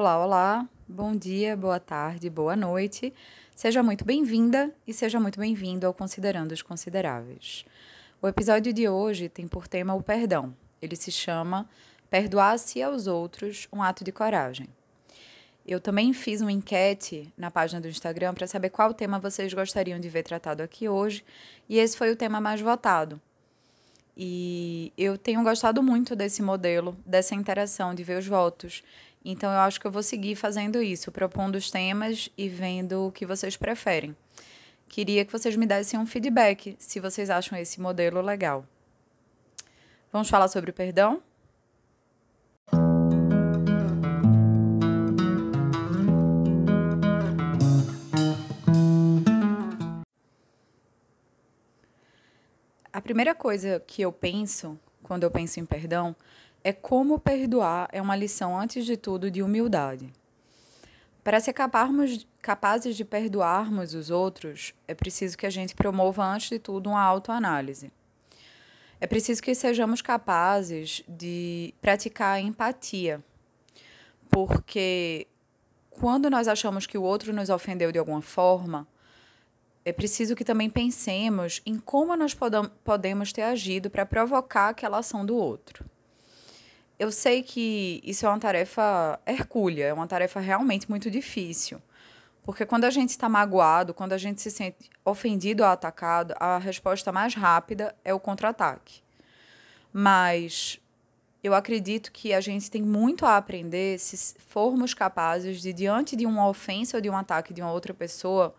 Olá, olá, bom dia, boa tarde, boa noite. Seja muito bem-vinda e seja muito bem-vindo ao Considerando os Consideráveis. O episódio de hoje tem por tema o perdão. Ele se chama Perdoar-se aos outros, um ato de coragem. Eu também fiz uma enquete na página do Instagram para saber qual tema vocês gostariam de ver tratado aqui hoje, e esse foi o tema mais votado. E eu tenho gostado muito desse modelo, dessa interação, de ver os votos. Então, eu acho que eu vou seguir fazendo isso, propondo os temas e vendo o que vocês preferem. Queria que vocês me dessem um feedback se vocês acham esse modelo legal. Vamos falar sobre o perdão? A primeira coisa que eu penso quando eu penso em perdão é como perdoar é uma lição, antes de tudo, de humildade. Para ser capazes, capazes de perdoarmos os outros, é preciso que a gente promova, antes de tudo, uma autoanálise. É preciso que sejamos capazes de praticar a empatia, porque quando nós achamos que o outro nos ofendeu de alguma forma, é preciso que também pensemos em como nós podemos ter agido para provocar aquela ação do outro eu sei que isso é uma tarefa hercúlea, é uma tarefa realmente muito difícil. Porque quando a gente está magoado, quando a gente se sente ofendido ou atacado, a resposta mais rápida é o contra-ataque. Mas eu acredito que a gente tem muito a aprender se formos capazes de, diante de uma ofensa ou de um ataque de uma outra pessoa,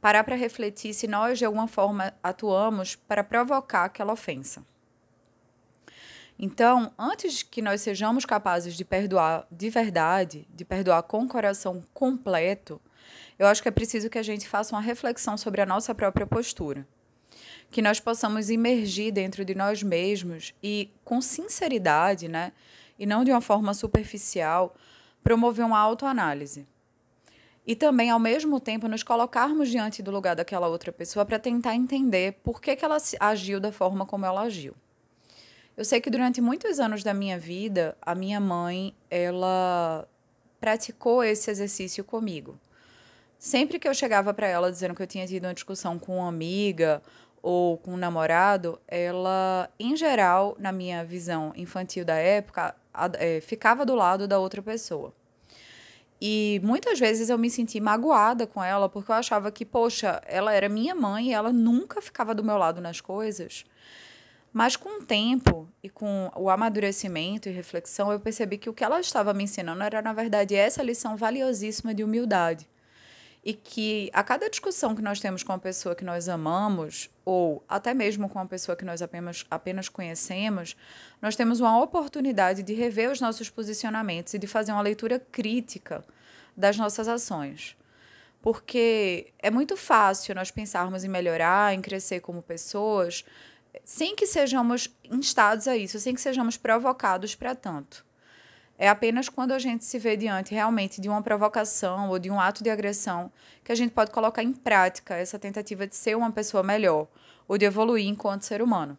parar para refletir se nós, de alguma forma, atuamos para provocar aquela ofensa. Então, antes que nós sejamos capazes de perdoar de verdade, de perdoar com o coração completo, eu acho que é preciso que a gente faça uma reflexão sobre a nossa própria postura. Que nós possamos imergir dentro de nós mesmos e, com sinceridade, né, e não de uma forma superficial, promover uma autoanálise. E também, ao mesmo tempo, nos colocarmos diante do lugar daquela outra pessoa para tentar entender por que, que ela agiu da forma como ela agiu. Eu sei que durante muitos anos da minha vida, a minha mãe, ela praticou esse exercício comigo. Sempre que eu chegava para ela dizendo que eu tinha tido uma discussão com uma amiga ou com um namorado, ela, em geral, na minha visão infantil da época, é, ficava do lado da outra pessoa. E muitas vezes eu me senti magoada com ela, porque eu achava que, poxa, ela era minha mãe e ela nunca ficava do meu lado nas coisas. Mas com o tempo e com o amadurecimento e reflexão, eu percebi que o que ela estava me ensinando era, na verdade, essa lição valiosíssima de humildade. E que a cada discussão que nós temos com uma pessoa que nós amamos, ou até mesmo com uma pessoa que nós apenas, apenas conhecemos, nós temos uma oportunidade de rever os nossos posicionamentos e de fazer uma leitura crítica das nossas ações porque é muito fácil nós pensarmos em melhorar, em crescer como pessoas, sem que sejamos instados a isso, sem que sejamos provocados para tanto. É apenas quando a gente se vê diante realmente de uma provocação ou de um ato de agressão que a gente pode colocar em prática essa tentativa de ser uma pessoa melhor ou de evoluir enquanto ser humano.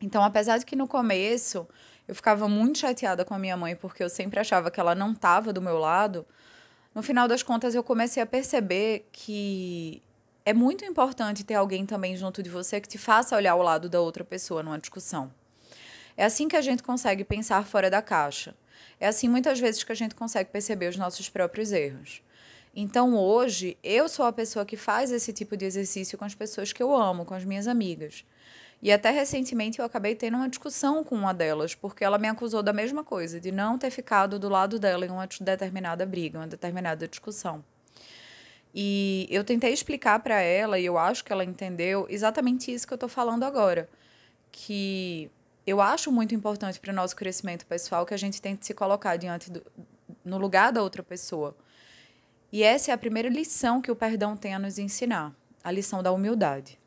Então, apesar de que no começo eu ficava muito chateada com a minha mãe porque eu sempre achava que ela não estava do meu lado, no final das contas eu comecei a perceber que é muito importante ter alguém também junto de você que te faça olhar o lado da outra pessoa numa discussão. É assim que a gente consegue pensar fora da caixa. É assim muitas vezes que a gente consegue perceber os nossos próprios erros. Então hoje eu sou a pessoa que faz esse tipo de exercício com as pessoas que eu amo, com as minhas amigas. E até recentemente eu acabei tendo uma discussão com uma delas, porque ela me acusou da mesma coisa, de não ter ficado do lado dela em uma determinada briga, uma determinada discussão. E eu tentei explicar para ela, e eu acho que ela entendeu exatamente isso que eu estou falando agora. Que eu acho muito importante para o nosso crescimento pessoal que a gente tente se colocar diante do, no lugar da outra pessoa. E essa é a primeira lição que o perdão tem a nos ensinar, a lição da humildade.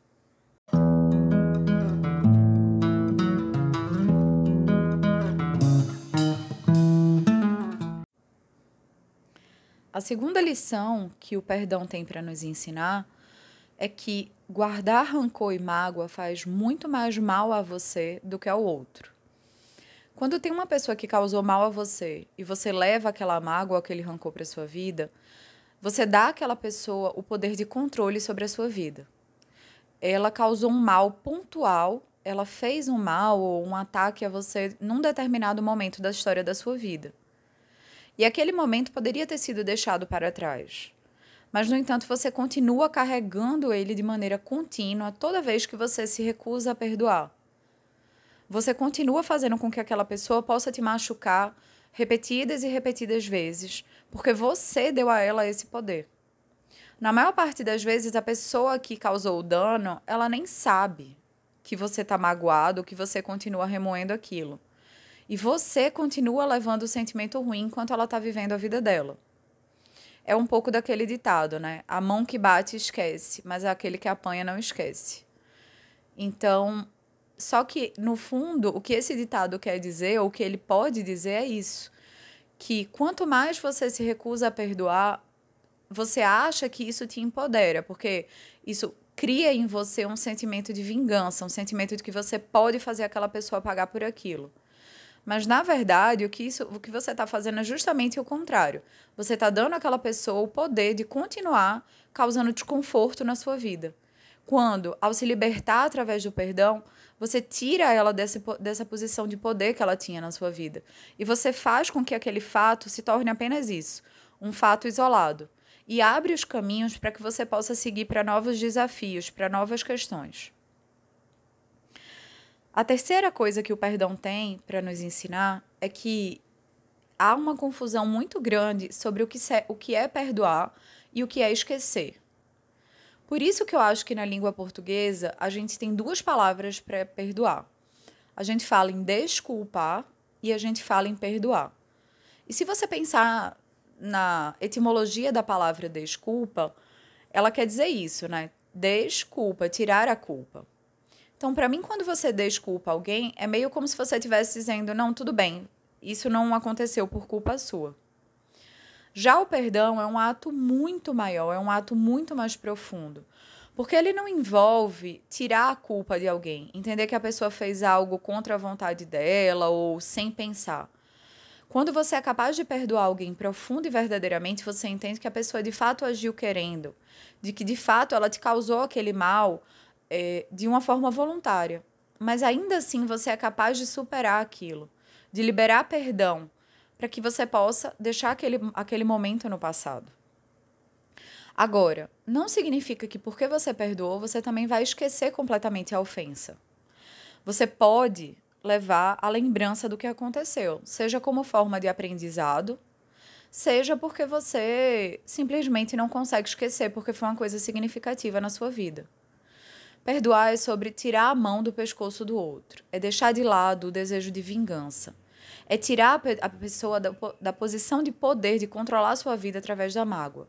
A segunda lição que o perdão tem para nos ensinar é que guardar rancor e mágoa faz muito mais mal a você do que ao outro. Quando tem uma pessoa que causou mal a você e você leva aquela mágoa, aquele rancor para sua vida, você dá àquela pessoa o poder de controle sobre a sua vida. Ela causou um mal pontual, ela fez um mal ou um ataque a você num determinado momento da história da sua vida. E aquele momento poderia ter sido deixado para trás. Mas, no entanto, você continua carregando ele de maneira contínua toda vez que você se recusa a perdoar. Você continua fazendo com que aquela pessoa possa te machucar repetidas e repetidas vezes, porque você deu a ela esse poder. Na maior parte das vezes, a pessoa que causou o dano, ela nem sabe que você está magoado, que você continua remoendo aquilo. E você continua levando o sentimento ruim enquanto ela está vivendo a vida dela. É um pouco daquele ditado, né? A mão que bate esquece, mas aquele que apanha não esquece. Então, só que no fundo, o que esse ditado quer dizer, ou o que ele pode dizer é isso, que quanto mais você se recusa a perdoar, você acha que isso te empodera, porque isso cria em você um sentimento de vingança, um sentimento de que você pode fazer aquela pessoa pagar por aquilo. Mas, na verdade, o que, isso, o que você está fazendo é justamente o contrário. Você está dando àquela pessoa o poder de continuar causando desconforto na sua vida. Quando, ao se libertar através do perdão, você tira ela desse, dessa posição de poder que ela tinha na sua vida. E você faz com que aquele fato se torne apenas isso um fato isolado. E abre os caminhos para que você possa seguir para novos desafios, para novas questões. A terceira coisa que o perdão tem para nos ensinar é que há uma confusão muito grande sobre o que, o que é perdoar e o que é esquecer. Por isso que eu acho que na língua portuguesa a gente tem duas palavras para perdoar. A gente fala em desculpar e a gente fala em perdoar. E se você pensar na etimologia da palavra desculpa, ela quer dizer isso, né? Desculpa, tirar a culpa. Então, para mim, quando você desculpa alguém, é meio como se você estivesse dizendo: não, tudo bem, isso não aconteceu por culpa sua. Já o perdão é um ato muito maior, é um ato muito mais profundo. Porque ele não envolve tirar a culpa de alguém, entender que a pessoa fez algo contra a vontade dela ou sem pensar. Quando você é capaz de perdoar alguém profundo e verdadeiramente, você entende que a pessoa de fato agiu querendo, de que de fato ela te causou aquele mal é, de uma forma voluntária. Mas ainda assim você é capaz de superar aquilo, de liberar perdão, para que você possa deixar aquele, aquele momento no passado. Agora, não significa que porque você perdoou, você também vai esquecer completamente a ofensa. Você pode levar a lembrança do que aconteceu, seja como forma de aprendizado, seja porque você simplesmente não consegue esquecer porque foi uma coisa significativa na sua vida. Perdoar é sobre tirar a mão do pescoço do outro, é deixar de lado o desejo de vingança, é tirar a pessoa da, da posição de poder de controlar sua vida através da mágoa.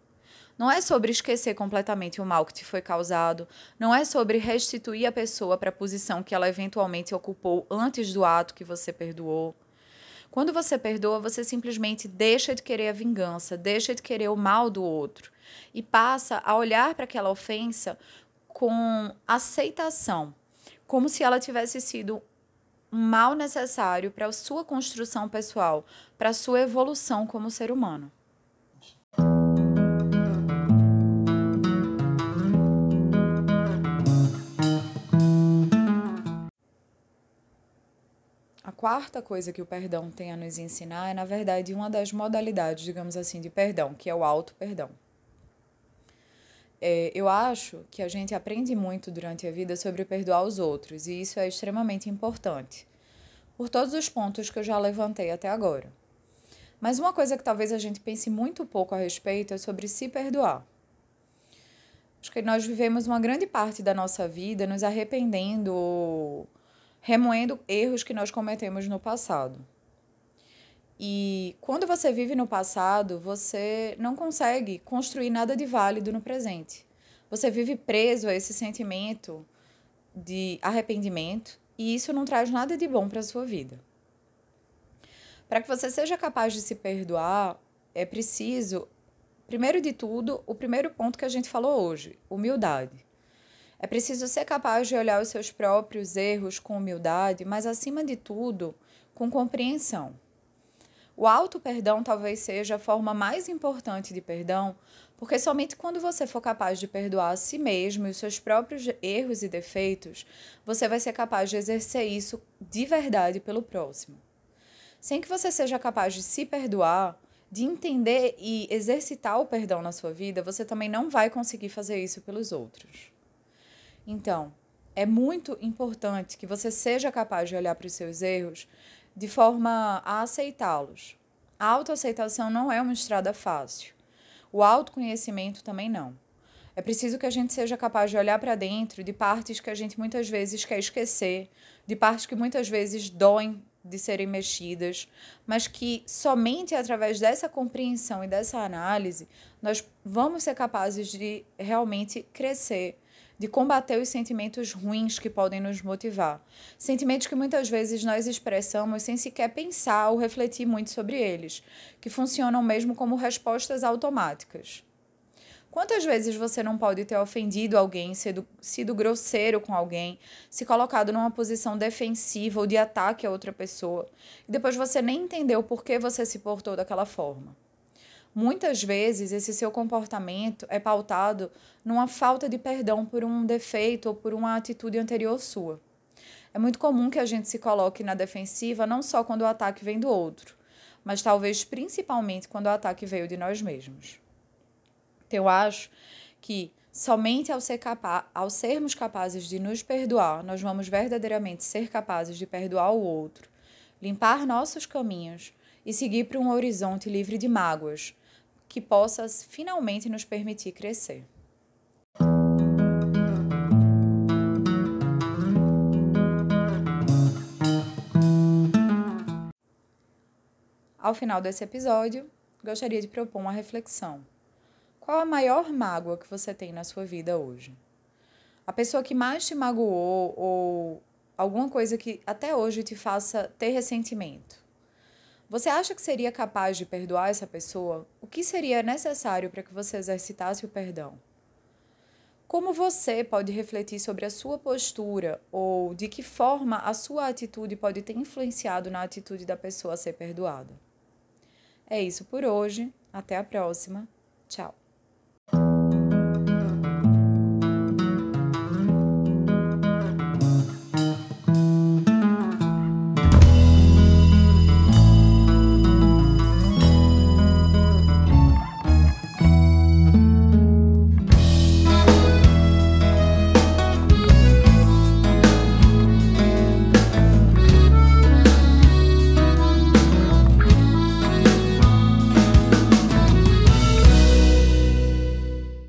Não é sobre esquecer completamente o mal que te foi causado, não é sobre restituir a pessoa para a posição que ela eventualmente ocupou antes do ato que você perdoou. Quando você perdoa, você simplesmente deixa de querer a vingança, deixa de querer o mal do outro e passa a olhar para aquela ofensa com aceitação, como se ela tivesse sido um mal necessário para a sua construção pessoal, para a sua evolução como ser humano. A quarta coisa que o perdão tem a nos ensinar é, na verdade, uma das modalidades, digamos assim, de perdão, que é o auto-perdão. É, eu acho que a gente aprende muito durante a vida sobre perdoar os outros, e isso é extremamente importante, por todos os pontos que eu já levantei até agora. Mas uma coisa que talvez a gente pense muito pouco a respeito é sobre se perdoar. Acho que nós vivemos uma grande parte da nossa vida nos arrependendo ou remoendo erros que nós cometemos no passado. E quando você vive no passado, você não consegue construir nada de válido no presente. Você vive preso a esse sentimento de arrependimento e isso não traz nada de bom para a sua vida. Para que você seja capaz de se perdoar, é preciso, primeiro de tudo, o primeiro ponto que a gente falou hoje: humildade. É preciso ser capaz de olhar os seus próprios erros com humildade, mas acima de tudo, com compreensão. O auto-perdão talvez seja a forma mais importante de perdão, porque somente quando você for capaz de perdoar a si mesmo e os seus próprios erros e defeitos, você vai ser capaz de exercer isso de verdade pelo próximo. Sem que você seja capaz de se perdoar, de entender e exercitar o perdão na sua vida, você também não vai conseguir fazer isso pelos outros. Então, é muito importante que você seja capaz de olhar para os seus erros de forma a aceitá-los. A autoaceitação não é uma estrada fácil. O autoconhecimento também não. É preciso que a gente seja capaz de olhar para dentro de partes que a gente muitas vezes quer esquecer, de partes que muitas vezes doem de serem mexidas, mas que somente através dessa compreensão e dessa análise nós vamos ser capazes de realmente crescer de combater os sentimentos ruins que podem nos motivar. Sentimentos que muitas vezes nós expressamos sem sequer pensar ou refletir muito sobre eles, que funcionam mesmo como respostas automáticas. Quantas vezes você não pode ter ofendido alguém, sido, sido grosseiro com alguém, se colocado numa posição defensiva ou de ataque a outra pessoa, e depois você nem entendeu por que você se portou daquela forma? Muitas vezes esse seu comportamento é pautado numa falta de perdão por um defeito ou por uma atitude anterior sua. É muito comum que a gente se coloque na defensiva não só quando o ataque vem do outro, mas talvez principalmente quando o ataque veio de nós mesmos. Eu acho que somente ao, ser capa ao sermos capazes de nos perdoar, nós vamos verdadeiramente ser capazes de perdoar o outro, limpar nossos caminhos e seguir para um horizonte livre de mágoas, que possa finalmente nos permitir crescer. Ao final desse episódio, gostaria de propor uma reflexão. Qual a maior mágoa que você tem na sua vida hoje? A pessoa que mais te magoou ou alguma coisa que até hoje te faça ter ressentimento? Você acha que seria capaz de perdoar essa pessoa? O que seria necessário para que você exercitasse o perdão? Como você pode refletir sobre a sua postura ou de que forma a sua atitude pode ter influenciado na atitude da pessoa a ser perdoada? É isso por hoje. Até a próxima. Tchau.